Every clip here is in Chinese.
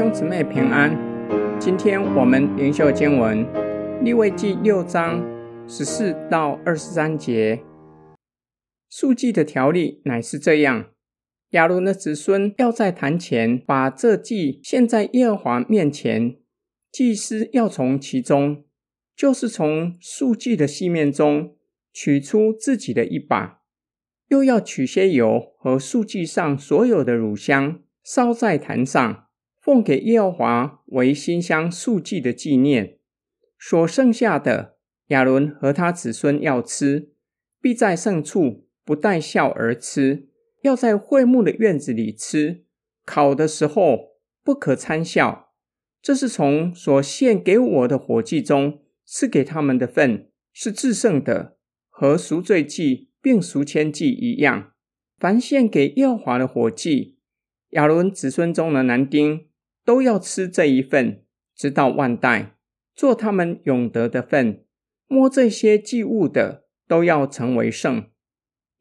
兄姊妹平安，今天我们灵修经文立位记六章十四到二十三节。赎祭的条例乃是这样：亚伦的子孙要在坛前把这祭献在耶和华面前，祭司要从其中，就是从赎祭的细面中取出自己的一把，又要取些油和赎祭上所有的乳香，烧在坛上。奉给耶和华为馨香赎祭的纪念，所剩下的，亚伦和他子孙要吃，必在圣处不带笑而吃，要在会幕的院子里吃。烤的时候不可参笑。这是从所献给我的火祭中赐给他们的份，是至圣的，和赎罪祭并赎愆祭一样。凡献给耶和华的火祭，亚伦子孙中的男丁。都要吃这一份，直到万代，做他们永得的份。摸这些祭物的，都要成为圣。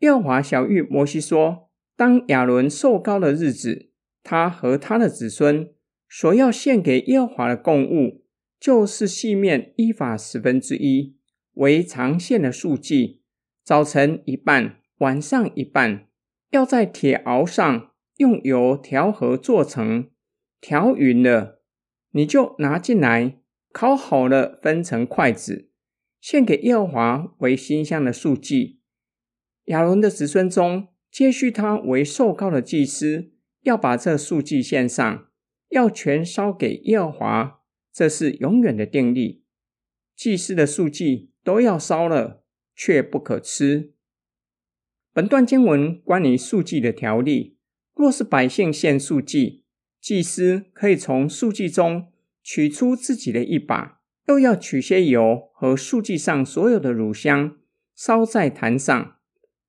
耶华小玉摩西说：当亚伦受高的日子，他和他的子孙所要献给耶华的供物，就是细面依法十分之一，为常献的赎祭。早晨一半，晚上一半，要在铁鏊上用油调和做成。调匀了，你就拿进来，烤好了，分成筷子，献给耶和华为馨香的赎祭。亚伦的子孙中，接续他为受膏的祭司，要把这赎祭献上，要全烧给耶和华，这是永远的定例。祭司的赎祭都要烧了，却不可吃。本段经文关于赎祭的条例，若是百姓献赎祭。祭司可以从赎祭中取出自己的一把，又要取些油和赎祭上所有的乳香，烧在坛上。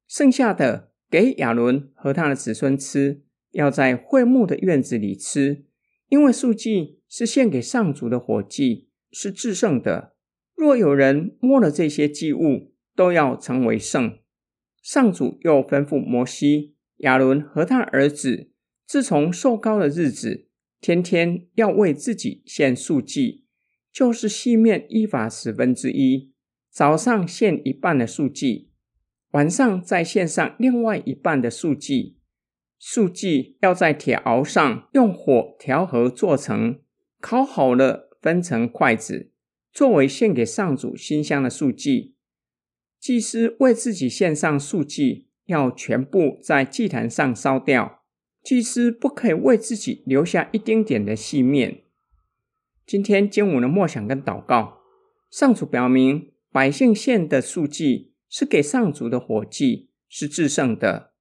剩下的给亚伦和他的子孙吃，要在会幕的院子里吃，因为赎祭是献给上主的火祭，是至圣的。若有人摸了这些祭物，都要成为圣。上主又吩咐摩西、亚伦和他儿子。自从受高的日子，天天要为自己献赎祭，就是细面一法十分之一。早上献一半的赎祭，晚上再献上另外一半的赎祭。赎祭要在铁熬上用火调和做成，烤好了分成筷子，作为献给上主馨香的赎祭。祭司为自己献上赎祭，要全部在祭坛上烧掉。祭司不可以为自己留下一丁点的细面。今天经文的默想跟祷告，上主表明百姓献的赎祭是给上主的火祭，是至圣的。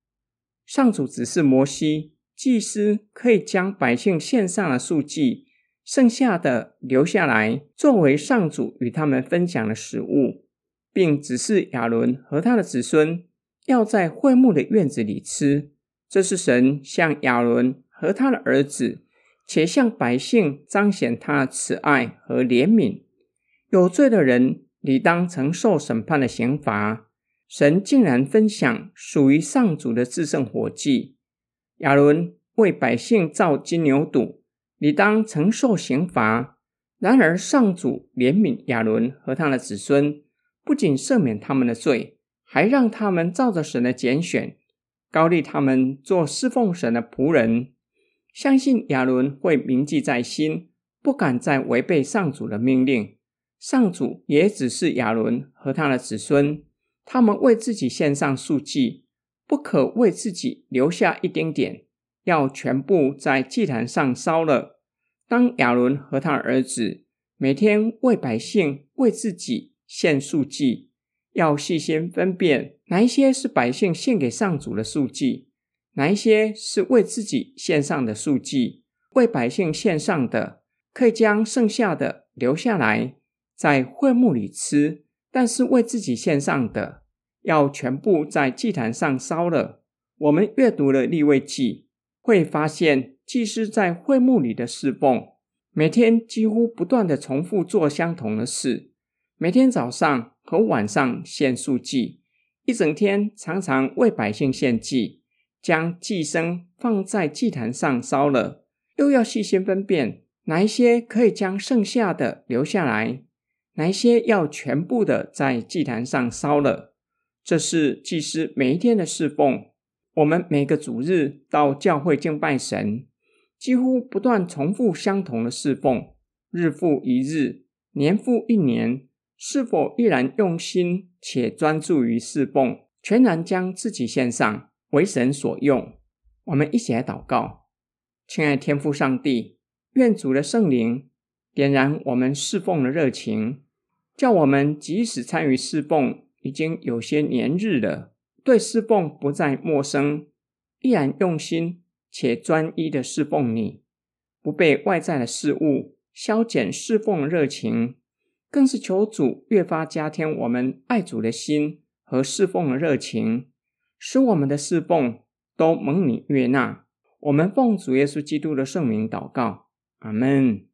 上主指示摩西，祭司可以将百姓献上的赎祭，剩下的留下来，作为上主与他们分享的食物，并指示亚伦和他的子孙要在会幕的院子里吃。这是神向亚伦和他的儿子，且向百姓彰显他的慈爱和怜悯。有罪的人理当承受审判的刑罚，神竟然分享属于上主的至圣火祭。亚伦为百姓造金牛犊，理当承受刑罚。然而上主怜悯亚伦和他的子孙，不仅赦免他们的罪，还让他们照着神的拣选。膏立他们做侍奉神的仆人，相信亚伦会铭记在心，不敢再违背上主的命令。上主也只是亚伦和他的子孙，他们为自己献上赎祭，不可为自己留下一丁点，要全部在祭坛上烧了。当亚伦和他的儿子每天为百姓为自己献赎祭。要细心分辨哪一些是百姓献给上主的赎祭，哪一些是为自己献上的赎祭。为百姓献上的，可以将剩下的留下来，在会幕里吃；但是为自己献上的，要全部在祭坛上烧了。我们阅读了立位记，会发现祭司在会幕里的侍奉，每天几乎不断地重复做相同的事，每天早上。和晚上献赎祭，一整天常常为百姓献祭，将祭牲放在祭坛上烧了，又要细心分辨哪一些可以将剩下的留下来，哪一些要全部的在祭坛上烧了。这是祭司每一天的侍奉。我们每个主日到教会敬拜神，几乎不断重复相同的侍奉，日复一日，年复一年。是否依然用心且专注于侍奉，全然将自己献上，为神所用？我们一起来祷告，亲爱天父上帝，愿主的圣灵点燃我们侍奉的热情，叫我们即使参与侍奉已经有些年日了，对侍奉不再陌生，依然用心且专一的侍奉你，不被外在的事物消减侍奉热情。更是求主越发加添我们爱主的心和侍奉的热情，使我们的侍奉都蒙你悦纳。我们奉主耶稣基督的圣名祷告，阿门。